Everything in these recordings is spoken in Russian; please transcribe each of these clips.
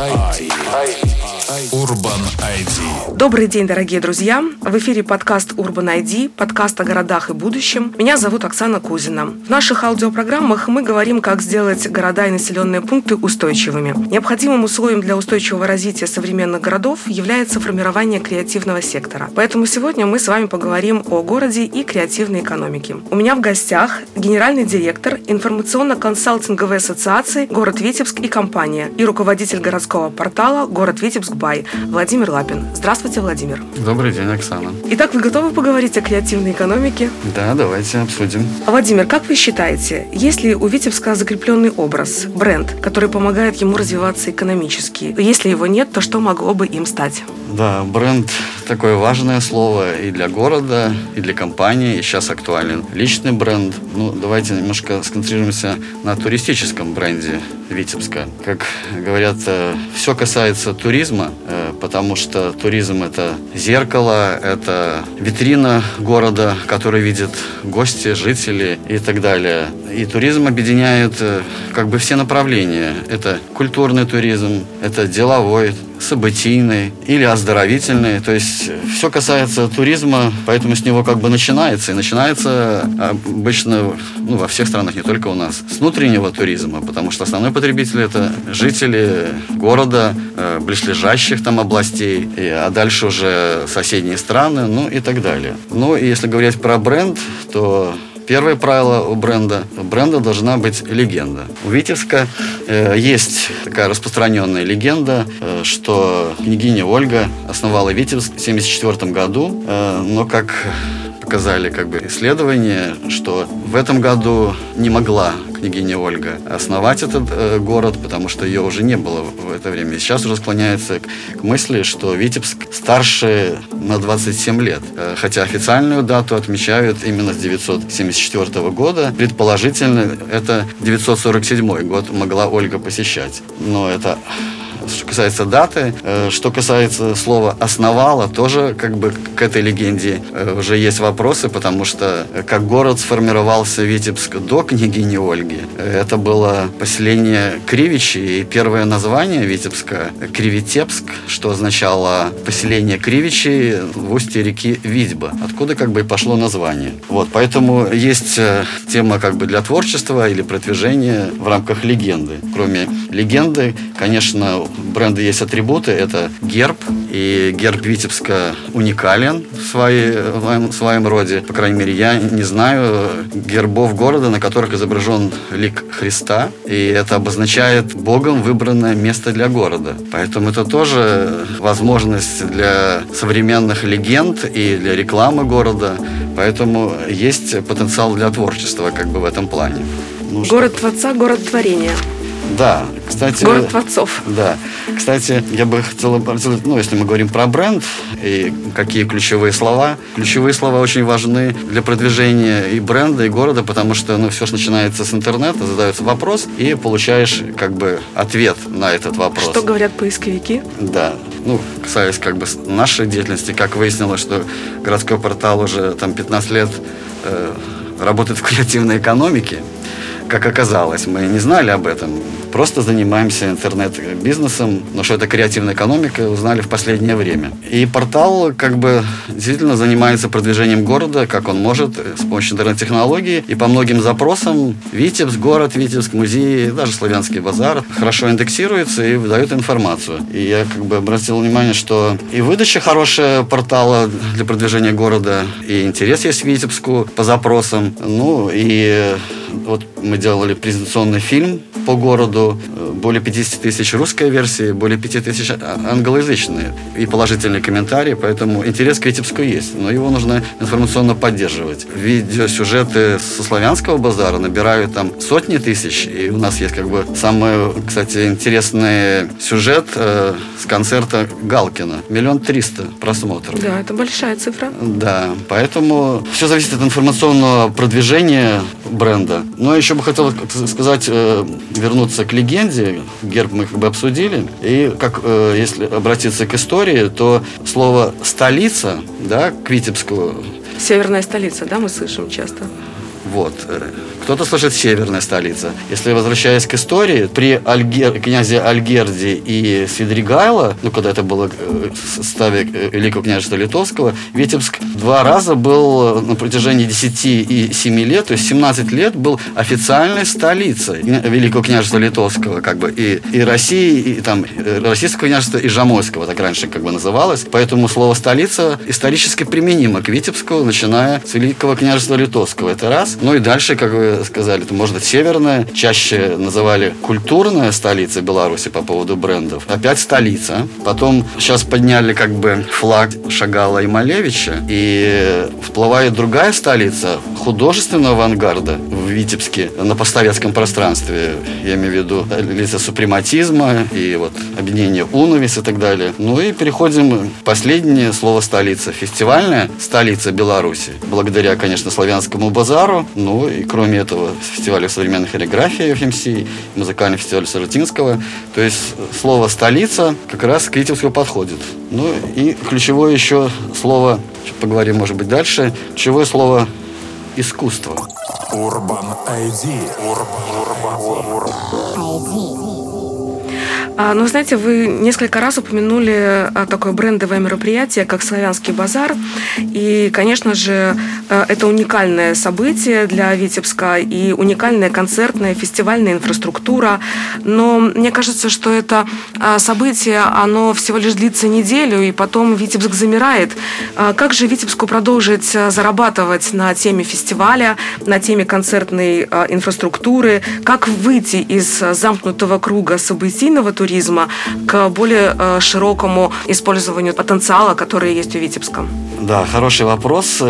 Ay, ay. ay. Урбан ID. Добрый день, дорогие друзья! В эфире подкаст Urban ID, подкаст о городах и будущем. Меня зовут Оксана Кузина. В наших аудиопрограммах мы говорим, как сделать города и населенные пункты устойчивыми. Необходимым условием для устойчивого развития современных городов является формирование креативного сектора. Поэтому сегодня мы с вами поговорим о городе и креативной экономике. У меня в гостях генеральный директор информационно-консалтинговой ассоциации «Город Витебск» и компания и руководитель городского портала «Город Витебск Бай» Владимир Лапин. Здравствуйте, Владимир. Добрый день, Оксана. Итак, вы готовы поговорить о креативной экономике? Да, давайте обсудим. Владимир, как вы считаете, есть ли у Витебска закрепленный образ, бренд, который помогает ему развиваться экономически? Если его нет, то что могло бы им стать? Да, бренд такое важное слово и для города, и для компании, и сейчас актуален личный бренд. Ну, давайте немножко сконцентрируемся на туристическом бренде Витебска. Как говорят, э, все касается туризма, э, потому что туризм – это зеркало, это витрина города, который видят гости, жители и так далее. И туризм объединяет э, как бы все направления. Это культурный туризм, это деловой, событийный или оздоровительный. То есть все касается туризма, поэтому с него как бы начинается. И начинается обычно ну, во всех странах, не только у нас, с внутреннего туризма, потому что основной потребитель это жители города, э, близлежащих там областей, а дальше уже соседние страны, ну и так далее. Ну и если говорить про бренд, то Первое правило у бренда. У бренда должна быть легенда. У Витебска э, есть такая распространенная легенда, э, что княгиня Ольга основала Витебск в 1974 году, э, но как показали как бы исследования, что в этом году не могла княгиня Ольга основать этот э, город, потому что ее уже не было в это время. И сейчас уже склоняется к, мысли, что Витебск старше на 27 лет. Э, хотя официальную дату отмечают именно с 974 года. Предположительно, это 947 год могла Ольга посещать. Но это что касается даты. Э, что касается слова «основала», тоже как бы к этой легенде э, уже есть вопросы, потому что э, как город сформировался Витебск до княгини Ольги, это было поселение Кривичи, и первое название Витебска – Кривитепск, что означало поселение Кривичи в устье реки Витьба, откуда как бы и пошло название. Вот, поэтому есть тема как бы для творчества или продвижения в рамках легенды. Кроме легенды, конечно, бренда есть атрибуты. Это герб. И герб Витебска уникален в, своей, в своем роде. По крайней мере, я не знаю гербов города, на которых изображен лик Христа. И это обозначает Богом выбранное место для города. Поэтому это тоже возможность для современных легенд и для рекламы города. Поэтому есть потенциал для творчества как бы в этом плане. Ну, город что? Творца, город творения. Да, кстати... Город творцов. Да. Кстати, я бы хотел обратить, ну, если мы говорим про бренд и какие ключевые слова. Ключевые слова очень важны для продвижения и бренда, и города, потому что, ну, все же начинается с интернета, задается вопрос, и получаешь, как бы, ответ на этот вопрос. Что говорят поисковики? Да. Ну, касаясь, как бы, нашей деятельности, как выяснилось, что городской портал уже, там, 15 лет э, работает в креативной экономике, как оказалось, мы не знали об этом. Просто занимаемся интернет-бизнесом, но что это креативная экономика, узнали в последнее время. И портал как бы действительно занимается продвижением города, как он может, с помощью интернет-технологий. И по многим запросам Витебск, город Витебск, музей, даже славянский базар хорошо индексируется и выдает информацию. И я как бы обратил внимание, что и выдача хорошая портала для продвижения города, и интерес есть Витебску по запросам. Ну и вот мы делали презентационный фильм по городу, более 50 тысяч русская версия, более 5 тысяч англоязычные и положительные комментарии, поэтому интерес к Витебску есть, но его нужно информационно поддерживать. Видеосюжеты со славянского базара набирают там сотни тысяч, и у нас есть как бы самый, кстати, интересный сюжет э, с концерта Галкина. Миллион триста просмотров. Да, это большая цифра. Да, поэтому все зависит от информационного продвижения бренда. Но еще бы хотел сказать, э, вернуться к легенде. Герб мы как бы обсудили. И как э, если обратиться к истории, то слово «столица», да, к Витебску... Северная столица, да, мы слышим часто. Вот. Кто-то слышит северная столица. Если возвращаясь к истории, при Альгер, князе Альгерде и Свидригайла, ну, когда это было в составе Великого княжества Литовского, Витебск два раза был на протяжении 10 и 7 лет, то есть 17 лет был официальной столицей Великого княжества Литовского, как бы, и, и России, и там, Российского княжества и Жамойского, так раньше как бы называлось. Поэтому слово «столица» исторически применимо к Витебску, начиная с Великого княжества Литовского. Это раз. Ну и дальше, как вы сказали, это может быть северная, чаще называли культурная столица Беларуси по поводу брендов. Опять столица. Потом сейчас подняли как бы флаг Шагала и Малевича, и всплывает другая столица художественного авангарда в Витебске на постсоветском пространстве. Я имею в виду лица супрематизма и вот объединение Уновис и так далее. Ну и переходим последнее слово столица. Фестивальная столица Беларуси. Благодаря, конечно, славянскому базару. Ну и кроме этого фестиваля современной хореографии FMC, музыкальный фестиваль Сарутинского. То есть слово столица как раз к Витебску подходит. Ну и ключевое еще слово, поговорим, может быть, дальше, ключевое слово искусство. Urban ID. Urban, Urban, Urban. А, ну, знаете, вы несколько раз упомянули а, такое брендовое мероприятие, как «Славянский базар». И, конечно же, а, это уникальное событие для Витебска и уникальная концертная фестивальная инфраструктура. Но мне кажется, что это событие, оно всего лишь длится неделю, и потом Витебск замирает. Как же Витебску продолжить зарабатывать на теме фестиваля, на теме концертной инфраструктуры? Как выйти из замкнутого круга событийного туризма туризма к более э, широкому использованию потенциала, который есть у Витебска? Да, хороший вопрос.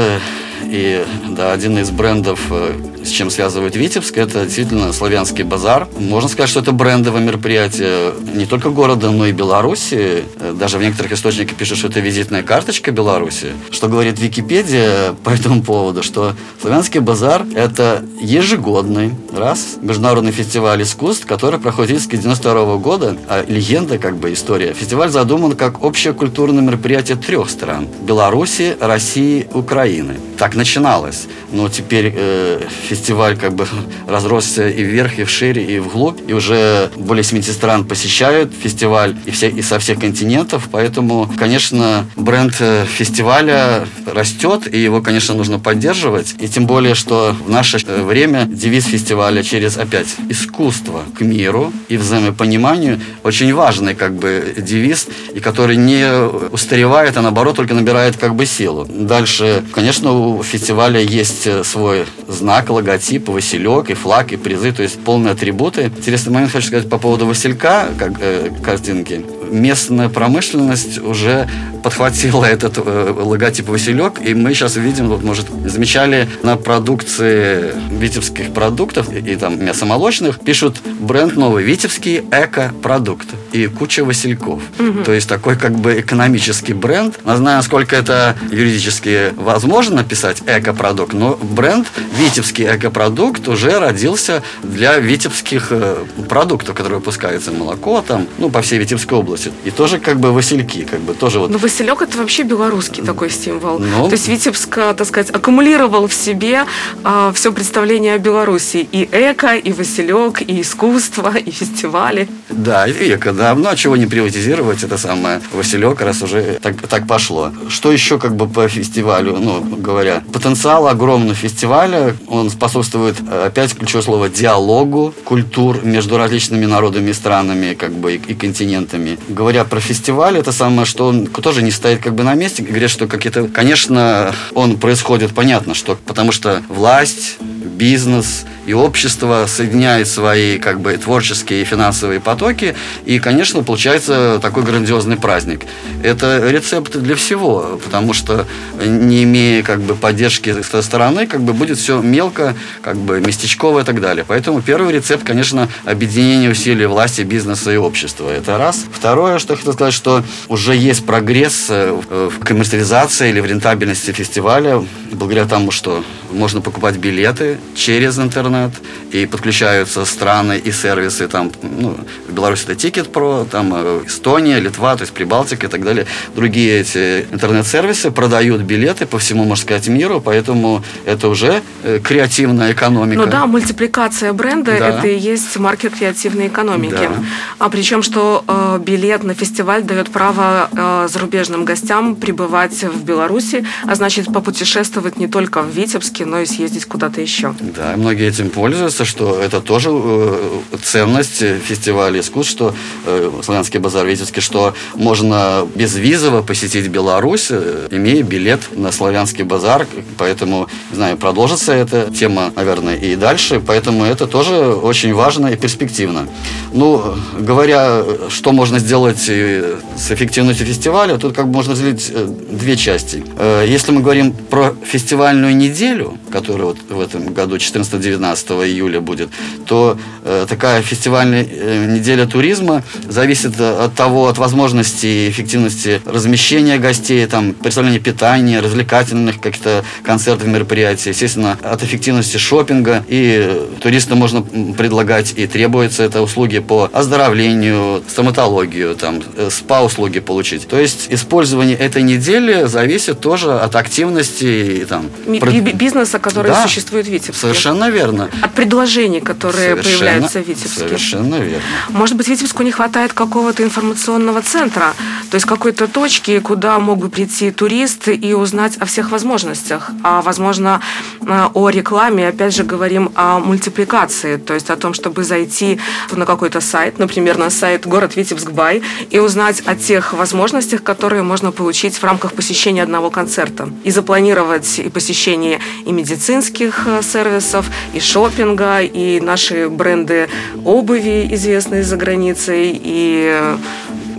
И да, один из брендов, э, с чем связывают Витебск, это действительно славянский базар. Можно сказать, что это брендовое мероприятие не только города, но и Беларуси. Э, даже в некоторых источниках пишут, что это визитная карточка Беларуси. Что говорит Википедия по этому поводу, что славянский базар – это ежегодный раз международный фестиваль искусств, который проходит с 92 года. А легенда, как бы история. Фестиваль задуман как общее культурное мероприятие трех стран – Беларуси, России, Украины. Так начиналось. Но теперь э, фестиваль как бы разросся и вверх, и вшире, и вглубь. И уже более 70 стран посещают фестиваль и, все, и со всех континентов. Поэтому, конечно, бренд э, фестиваля растет, и его, конечно, нужно поддерживать. И тем более, что в наше э, время девиз фестиваля через, опять, искусство к миру и взаимопониманию очень важный как бы девиз, и который не устаревает, а наоборот только набирает как бы силу. Дальше, конечно, у фестиваля есть э, свой знак, логотип, Василек, и флаг, и призы, то есть полные атрибуты. Интересный момент хочу сказать по поводу Василька, как э, картинки местная промышленность уже подхватила этот э, логотип Василек, и мы сейчас видим, вот, может, замечали на продукции витебских продуктов и, и там мясомолочных, пишут бренд новый, витебский эко-продукт и куча Васильков. Угу. То есть такой как бы экономический бренд. Не знаю, насколько это юридически возможно написать эко-продукт, но бренд витебский эко-продукт уже родился для витебских э, продуктов, которые выпускаются молоко там, ну, по всей Витебской области носит. И тоже как бы васильки, как бы тоже вот. Ну, Василек это вообще белорусский такой символ. Ну, То есть Витебск, так сказать, аккумулировал в себе а, все представление о Беларуси. И эко, и Василек, и искусство, и фестивали. Да, и эко, да. Ну, а чего не приватизировать это самое Василек, раз уже так, так пошло. Что еще как бы по фестивалю, ну, говоря, потенциал огромный фестиваля, он способствует, опять ключевое слово, диалогу культур между различными народами и странами, как бы, и, и континентами говоря про фестиваль, это самое, что он тоже не стоит как бы на месте. Говорят, что какие-то... Конечно, он происходит, понятно, что потому что власть, бизнес и общество соединяют свои как бы творческие и финансовые потоки, и, конечно, получается такой грандиозный праздник. Это рецепт для всего, потому что не имея как бы поддержки с той стороны, как бы будет все мелко, как бы местечково и так далее. Поэтому первый рецепт, конечно, объединение усилий власти, бизнеса и общества. Это раз. Второе, что я хотел сказать, что уже есть прогресс э, в коммерциализации или в рентабельности фестиваля, благодаря тому, что можно покупать билеты через интернет, и подключаются страны и сервисы, там, ну, в Беларуси это Ticket.pro, там э, Эстония, Литва, то есть Прибалтика и так далее. Другие эти интернет-сервисы продают билеты по всему, можно сказать, миру, поэтому это уже э, креативная экономика. Ну да, мультипликация бренда да. это и есть маркер креативной экономики. Да. А причем, что э, билет на фестиваль дает право э, зарубежным гостям пребывать в Беларуси, а значит попутешествовать не только в Витебске, но и съездить куда-то еще. Да, многие этим пользуются, что это тоже э, ценность фестиваля искусств, что э, Славянский базар Витебский, что можно безвизово посетить Беларусь, э, имея билет на Славянский базар, поэтому, не знаю, продолжится эта тема, наверное, и дальше, поэтому это тоже очень важно и перспективно. Ну, говоря, что можно сделать с эффективностью фестиваля, тут как бы можно разделить две части. Если мы говорим про фестивальную неделю, которая вот в этом году 14-19 июля будет, то э, такая фестивальная э, неделя туризма зависит от того, от возможности и эффективности размещения гостей, там, представления питания, развлекательных каких-то концертов, мероприятий, естественно, от эффективности шопинга. И туристам можно предлагать и требуется это услуги по оздоровлению, стоматологию, там, э, спа-услуги получить. То есть использование этой недели зависит тоже от активности там, бизнеса, который да, существует в Витебске. Совершенно верно. От предложений, которые совершенно, появляются в Витебске. Совершенно верно. Может быть, Витебску не хватает какого-то информационного центра, то есть какой-то точки, куда мог бы прийти турист и узнать о всех возможностях. А, возможно, э, о рекламе, опять же, говорим о мультипликации, то есть о том, чтобы зайти на какой-то сайт, например, на сайт город Витебск Бай, и узнать о тех возможностях, которые можно получить в рамках посещения одного концерта. И запланировать и посещение и медицинских э, сервисов, и шопинга, и наши бренды обуви, известные за границей, и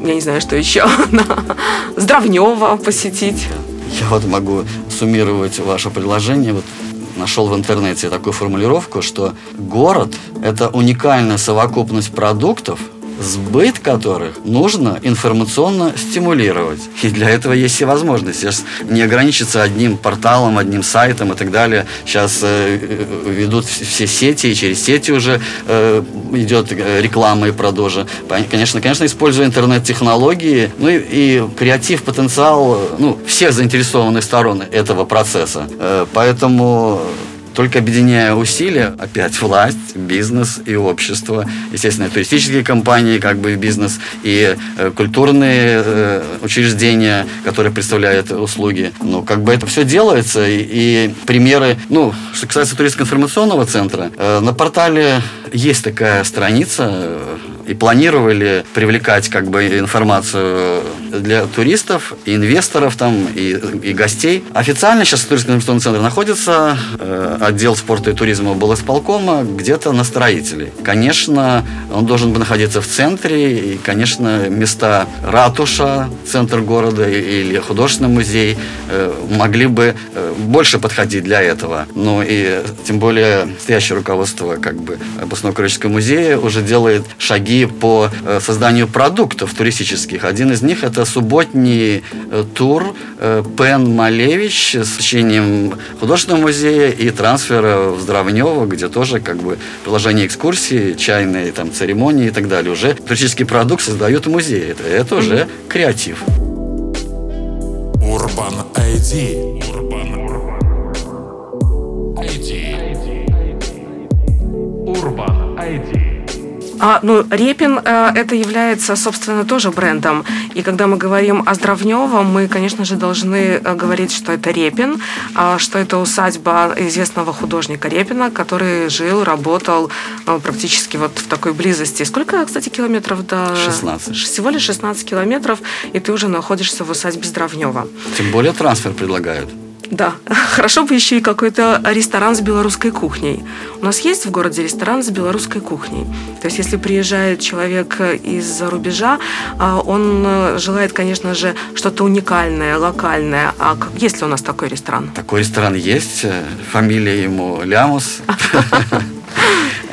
я не знаю, что еще, Здравнева посетить. Я вот могу суммировать ваше предложение. Вот нашел в интернете такую формулировку, что город – это уникальная совокупность продуктов – сбыт которых нужно информационно стимулировать. И для этого есть все возможности. Сейчас не ограничиться одним порталом, одним сайтом и так далее. Сейчас э, э ведут все сети, и через сети уже э, идет э, реклама и продажа. Конечно, конечно, используя интернет-технологии, ну и, и креатив, потенциал ну, всех заинтересованных сторон этого процесса. Э, поэтому только объединяя усилия, опять власть, бизнес и общество, естественно, туристические компании, как бы бизнес, и э, культурные э, учреждения, которые представляют услуги. Ну, как бы это все делается, и, и примеры, ну, что касается туристско информационного центра, э, на портале есть такая страница, э, и планировали привлекать как бы информацию для туристов, инвесторов там, и, и гостей. Официально сейчас инвестиционном центре находится э, отдел спорта и туризма исполкома где-то на строителей. Конечно, он должен бы находиться в центре, и, конечно, места ратуша, центр города или художественный музей э, могли бы э, больше подходить для этого. Ну и тем более настоящее руководство как бы областного курортного музея уже делает шаги по э, созданию продуктов туристических. Один из них это субботний тур Пен Малевич с учением художественного музея и трансфера в Здравнево, где тоже как бы приложение экскурсии, чайные там церемонии и так далее. Уже туристический продукт создают музей. Это, это уже креатив. Urban ID. Urban А, ну, Репин э, это является, собственно, тоже брендом. И когда мы говорим о Здравневом, мы, конечно же, должны э, говорить, что это Репин, э, что это усадьба известного художника Репина, который жил, работал э, практически вот в такой близости. Сколько, кстати, километров до... 16. Всего лишь 16 километров, и ты уже находишься в усадьбе Здравнева. Тем более трансфер предлагают. Да, хорошо бы еще и какой-то ресторан с белорусской кухней. У нас есть в городе ресторан с белорусской кухней. То есть, если приезжает человек из-за рубежа, а, он э, желает, конечно же, что-то уникальное, локальное. А есть ли у нас такой ресторан? Такой ресторан есть. Фамилия ему Лямус.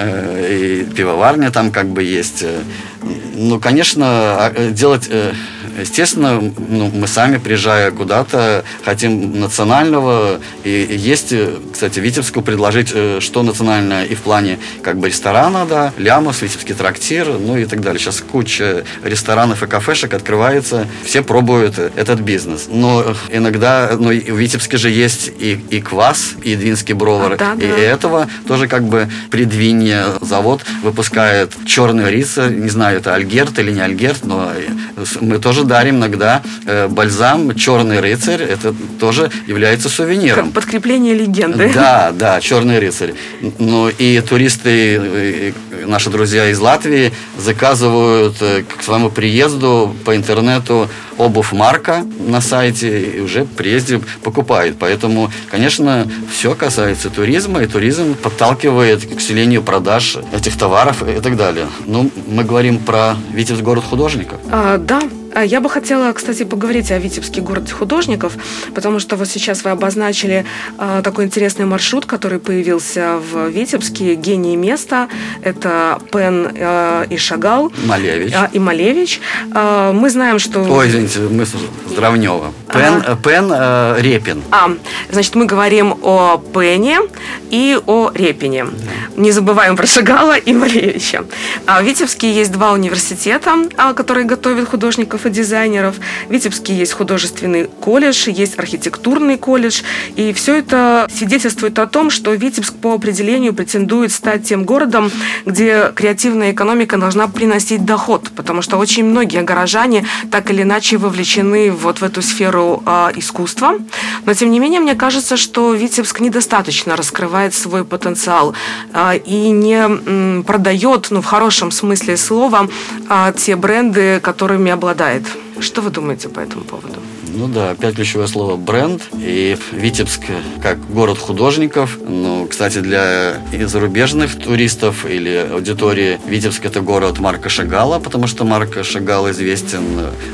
Э, и пивоварня там как бы есть. Ну, конечно, а, делать э, естественно, ну, мы сами, приезжая куда-то, хотим национального. И есть, кстати, Витебску предложить, э, что национальное и в плане как бы ресторана, да, Лямус, Витебский трактир, ну и так далее. Сейчас куча ресторанов и кафешек открывается, все пробуют этот бизнес. Но иногда, ну, в Витебске же есть и, и квас, и двинский бровар, а, да, и да. этого тоже как бы предвинье завод выпускает черный рис, не знаю, это Альгерт или не Альгерт, но мы тоже дарим иногда э, бальзам «Черный рыцарь». Это тоже является сувениром. Подкрепление легенды. Да, да, «Черный рыцарь». Ну и туристы, наши друзья из Латвии заказывают э, к своему приезду по интернету обувь марка на сайте и уже приезде покупают. Поэтому, конечно, все касается туризма, и туризм подталкивает к усилению продаж этих товаров и так далее. Ну, мы говорим про Витебск город художников. А, да, я бы хотела, кстати, поговорить о Витебске городе художников, потому что вот сейчас вы обозначили э, такой интересный маршрут, который появился в Витебске, гений места. Это Пен э, и Шагал. Малевич. И Малевич. Мы знаем, что... Ой, извините, мы Здравнева. Пен, ага. Пен э, Репин. А, значит, мы говорим о Пене и о Репине. Да. Не забываем про Шагала и Малевича. А в Витебске есть два университета, которые готовят художников и дизайнеров. В Витебске есть художественный колледж, есть архитектурный колледж. И все это свидетельствует о том, что Витебск по определению претендует стать тем городом, где креативная экономика должна приносить доход, потому что очень многие горожане так или иначе вовлечены вот в эту сферу э, искусства. Но, тем не менее, мне кажется, что Витебск недостаточно раскрывает свой потенциал э, и не м, продает, ну, в хорошем смысле слова, э, те бренды, которыми обладает. Что вы думаете по этому поводу? Ну да, опять ключевое слово бренд. И Витебск как город художников. Ну, кстати, для и зарубежных туристов или аудитории Витебск это город Марка Шагала, потому что Марк Шагал известен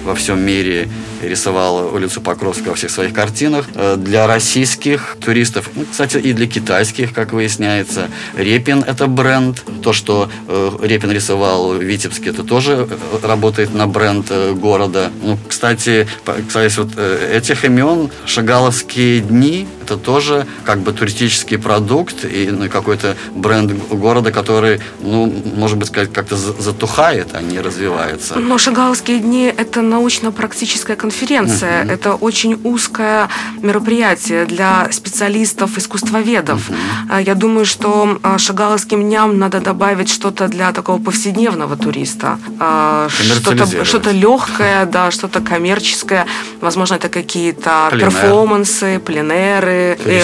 во всем мире рисовал улицу Покровского во всех своих картинах. Э, для российских туристов, ну, кстати, и для китайских, как выясняется, Репин это бренд. То, что э, Репин рисовал в Витебске, это тоже э, работает на бренд города. Ну, кстати, кстати, вот этих имен шагаловские дни это тоже как бы туристический продукт и ну, какой-то бренд города, который, ну, может быть, сказать, как-то затухает, а не развивается. Но Шагаловские дни – это научно-практическая конференция, uh-huh. это очень узкое мероприятие для специалистов, искусствоведов. Uh-huh. Я думаю, что а, Шагаловским дням надо добавить что-то для такого повседневного туриста, что-то, что-то легкое, да, что-то коммерческое, возможно, это какие-то Пленер. перформансы, пленеры, э,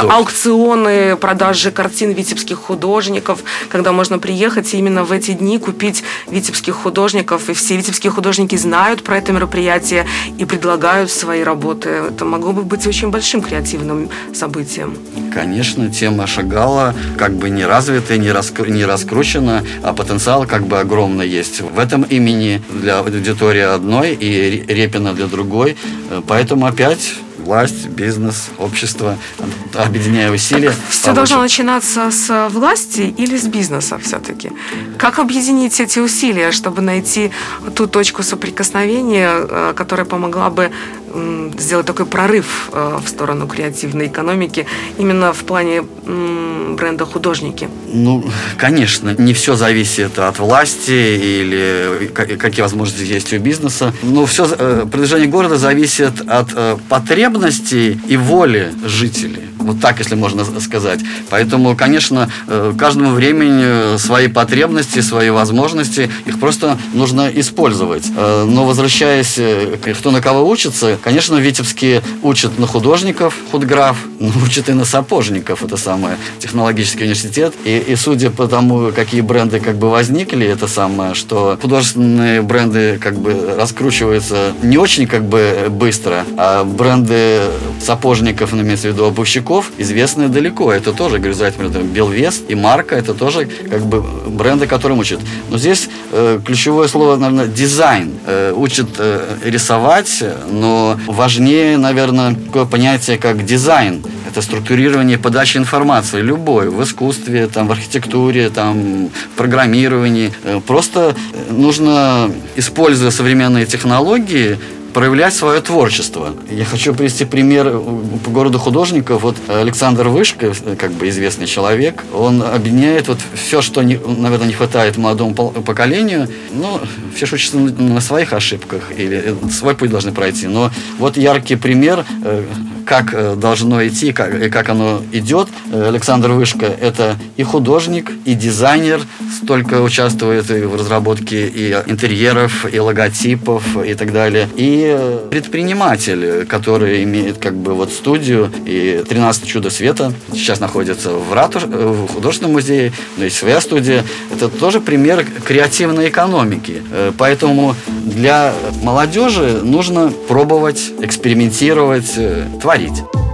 знаю, аукционы, продажи картин витебских художников, когда можно приехать и именно в эти дни купить витебских художников. И все витебские художники знают про это мероприятие и предлагают свои работы. Это могло бы быть очень большим креативным событием. Конечно, тема Шагала как бы не развита, не, раскру, не раскручена, а потенциал как бы огромный есть. В этом имени для аудитории одной и Репина для другой. Поэтому опять власть, бизнес, общество, объединяя усилия. Все должно начинаться с власти или с бизнеса все-таки? Как объединить эти усилия, чтобы найти ту точку соприкосновения, э, которая помогла бы сделать такой прорыв э, в сторону креативной экономики именно в плане бренда художники? Ну, конечно, не все зависит от власти или какие возможности есть у бизнеса. Но все э, продвижение города зависит от э, потребностей и воли жителей. Вот так, если можно сказать. Поэтому, конечно, каждому времени свои потребности, свои возможности, их просто нужно использовать. Но возвращаясь, кто на кого учится, Конечно, в Витебске учат на художников, худграф, но учат и на сапожников, это самое, технологический университет. И, и судя по тому, какие бренды как бы возникли, это самое, что художественные бренды как бы раскручиваются не очень как бы быстро, а бренды сапожников, ну, имеется в виду обувщиков, известны далеко. Это тоже, говорю, например, Белвест и Марка, это тоже как бы бренды, которым учат. Но здесь э, ключевое слово, наверное, дизайн. Э, учат э, рисовать, но важнее, наверное, такое понятие, как дизайн. Это структурирование подачи информации, любой, в искусстве, там, в архитектуре, там, в программировании. Э, просто нужно, используя современные технологии, проявлять свое творчество. Я хочу привести пример по городу художников. Вот Александр Вышка, как бы известный человек, он объединяет вот все, что, не, наверное, не хватает молодому поколению. Ну, все учатся на своих ошибках или свой путь должны пройти. Но вот яркий пример э, как э, должно идти, как, и как оно идет. Э, Александр Вышка – это и художник, и дизайнер, столько участвует и в разработке и интерьеров, и логотипов, и так далее. И предприниматель, который имеет как бы вот студию и 13 чудо света, сейчас находится в, ратуш, э, в художественном музее, но есть своя студия. Это тоже пример креативной экономики. Поэтому для молодежи нужно пробовать, экспериментировать, творить говорить.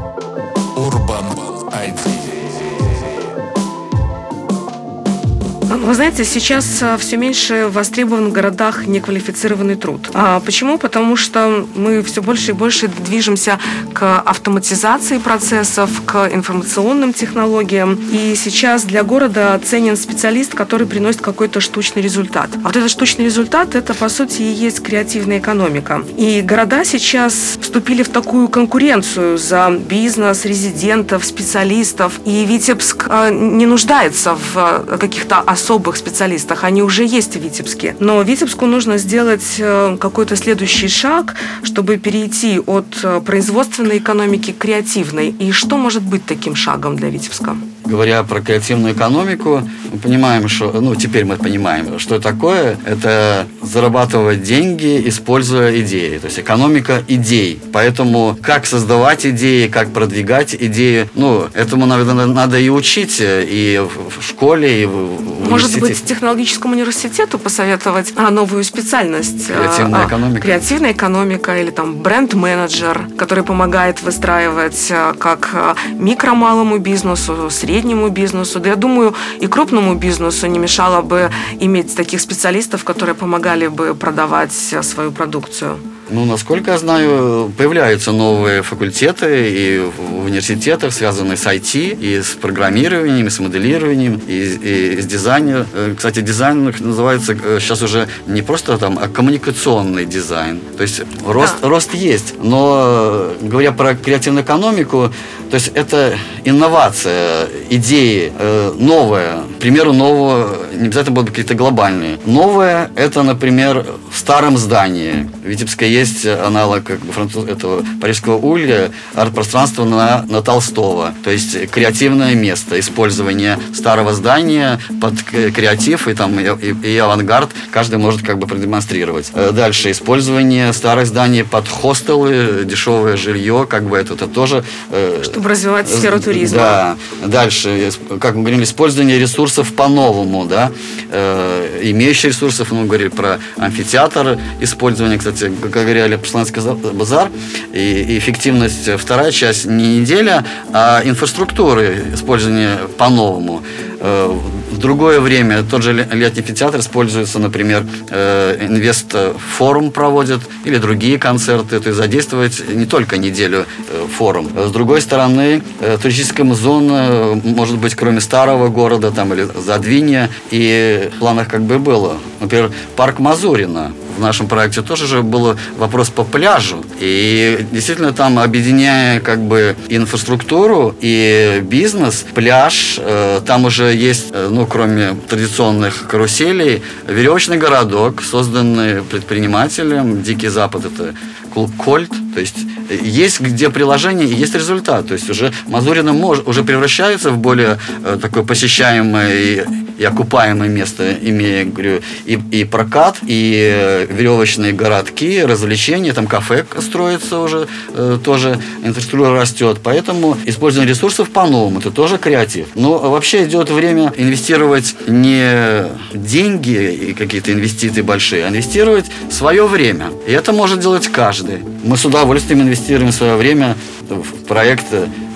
Вы знаете, сейчас а, все меньше востребован в городах неквалифицированный труд. А почему? Потому что мы все больше и больше движемся к автоматизации процессов, к информационным технологиям. И сейчас для города ценен специалист, который приносит какой-то штучный результат. А вот этот штучный результат – это, по сути, и есть креативная экономика. И города сейчас вступили в такую конкуренцию за бизнес, резидентов, специалистов. И Витебск а, не нуждается в а, каких-то особых особых специалистах, они уже есть в Витебске. Но Витебску нужно сделать э, какой-то следующий шаг, чтобы перейти от э, производственной экономики к креативной. И что может быть таким шагом для Витебска? Говоря про креативную экономику, мы понимаем, что, ну, теперь мы понимаем, что такое. Это зарабатывать деньги, используя идеи. То есть экономика идей. Поэтому как создавать идеи, как продвигать идеи, ну, этому, наверное, надо и учить и в школе, и в Может быть, технологическому университету посоветовать а, новую специальность? Креативная а, экономика. Креативная экономика или там бренд-менеджер, который помогает выстраивать а, как микро-малому бизнесу, среднему среднему бизнесу, да я думаю, и крупному бизнесу не мешало бы иметь таких специалистов, которые помогали бы продавать свою продукцию. Ну, насколько я знаю, появляются новые факультеты и в университетах, связанные с IT, и с программированием, и с моделированием, и, и с дизайном. Э, кстати, дизайн называется э, сейчас уже не просто там, а коммуникационный дизайн. То есть рост, да. рост есть, но говоря про креативную экономику, то есть это инновация, идеи, э, новое, к примеру, нового, не обязательно будут какие-то глобальные. Новое – это, например, в старом здании. В Витебске есть аналог как бы, француз, этого парижского улья, арт-пространство на, на Толстого. То есть креативное место, использование старого здания под креатив и, там, и, и авангард каждый может как бы продемонстрировать. Э, дальше, использование старых зданий под хостелы, дешевое жилье, как бы это, это тоже... Э, Чтобы развивать сферу туризма. Да. Дальше, как мы говорим, использование ресурсов по-новому, да, э, имеющие ресурсов, мы говорили про амфитеатр, использование, кстати, как говорили, Пашланский базар, и, эффективность, вторая часть не неделя, а инфраструктуры, использование по-новому. Э, в другое время тот же летний амфитеатр используется, например, э, инвест-форум проводят или другие концерты, то есть задействовать не только неделю э, форум. С другой стороны, туристическая зона, может быть, кроме старого города там, или Задвинья, и в планах как бы было. Например, парк Мазурина в нашем проекте тоже же был вопрос по пляжу. И действительно там, объединяя как бы инфраструктуру и бизнес, пляж, э, там уже есть, э, ну, кроме традиционных каруселей, веревочный городок, созданный предпринимателем. Дикий Запад это клуб Кольт. То есть есть где приложение и есть результат. То есть уже Мазурина мож, уже превращается в более э, такое посещаемое и, и окупаемое место, имея говорю, и, и прокат, и э, веревочные городки, развлечения, там кафе строится уже, э, тоже инфраструктура растет. Поэтому использование ресурсов по-новому, это тоже креатив. Но вообще идет время инвестировать не деньги и какие-то инвестиции большие, а инвестировать свое время. И это может делать каждый. Мы с удовольствием инвестируем инвестируем свое время в проект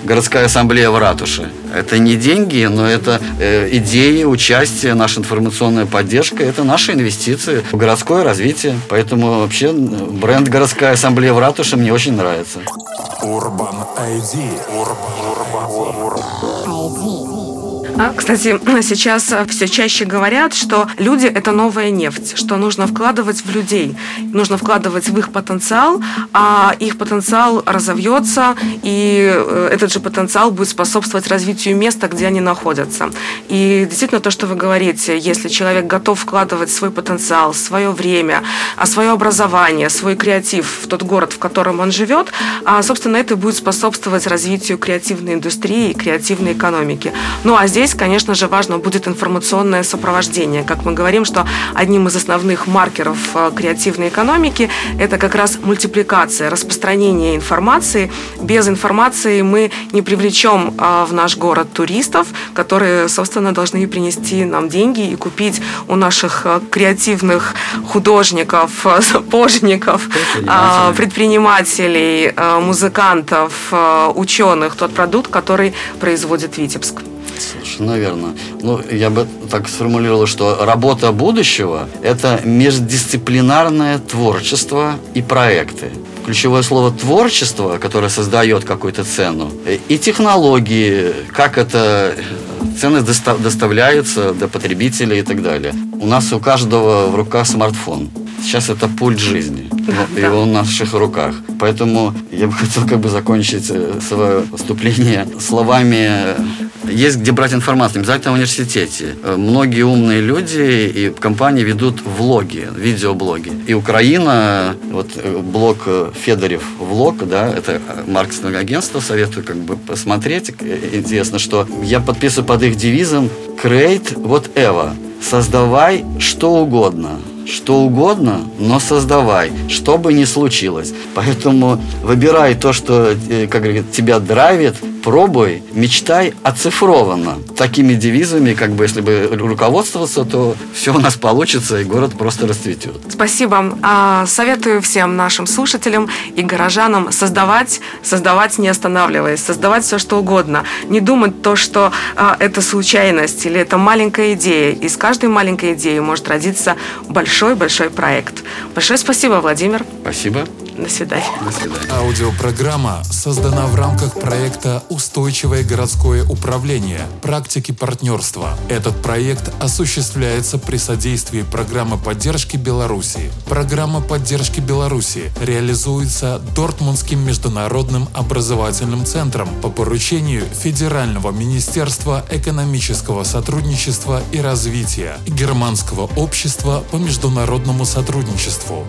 городская ассамблея в ратуше. Это не деньги, но это э, идеи, участие, наша информационная поддержка. Это наши инвестиции в городское развитие. Поэтому вообще бренд городская ассамблея в ратуше мне очень нравится. Urban ID. Urban, Urban, Urban. А, кстати, сейчас все чаще говорят, что люди – это новая нефть, что нужно вкладывать в людей, нужно вкладывать в их потенциал, а их потенциал разовьется, и э, этот же потенциал будет способствовать развитию места, где они находятся. И действительно то, что вы говорите, если человек готов вкладывать свой потенциал, свое время, а свое образование, свой креатив в тот город, в котором он живет, а, собственно, это будет способствовать развитию креативной индустрии и креативной экономики. Ну а здесь здесь, конечно же, важно будет информационное сопровождение. Как мы говорим, что одним из основных маркеров э, креативной экономики это как раз мультипликация, распространение информации. Без информации мы не привлечем э, в наш город туристов, которые, собственно, должны принести нам деньги и купить у наших э, креативных художников, сапожников, предпринимателей, музыкантов, ученых тот продукт, который производит Витебск. Совершенно верно. Ну, я бы так сформулировал, что работа будущего – это междисциплинарное творчество и проекты. Ключевое слово «творчество», которое создает какую-то цену, и технологии, как это цены доставляются до потребителей и так далее. У нас у каждого в руках смартфон. Сейчас это пульт жизни. Да, и он в наших руках. Поэтому я бы хотел как бы закончить э, свое выступление словами есть где брать информацию, обязательно в университете. Э, многие умные люди и компании ведут влоги, видеоблоги. И Украина, вот э, блог э, Федорев влог, да, это маркетинговое агентство, советую как бы посмотреть. Интересно, что я подписываю под их девизом Create whatever. Создавай что угодно что угодно, но создавай, что бы ни случилось. Поэтому выбирай то, что, как говорят, тебя драйвит, пробуй, мечтай оцифрованно. Такими девизами, как бы, если бы руководствоваться, то все у нас получится, и город просто расцветет. Спасибо. А, советую всем нашим слушателям и горожанам создавать, создавать не останавливаясь, создавать все, что угодно. Не думать то, что а, это случайность или это маленькая идея. Из каждой маленькой идеи может родиться большой-большой проект. Большое спасибо, Владимир. Спасибо. До свидания. До свидания. Аудиопрограмма создана в рамках проекта «Устойчивое городское управление. Практики партнерства». Этот проект осуществляется при содействии программы поддержки Беларуси. Программа поддержки Беларуси реализуется Дортмундским международным образовательным центром по поручению Федерального министерства экономического сотрудничества и развития Германского общества по международному сотрудничеству.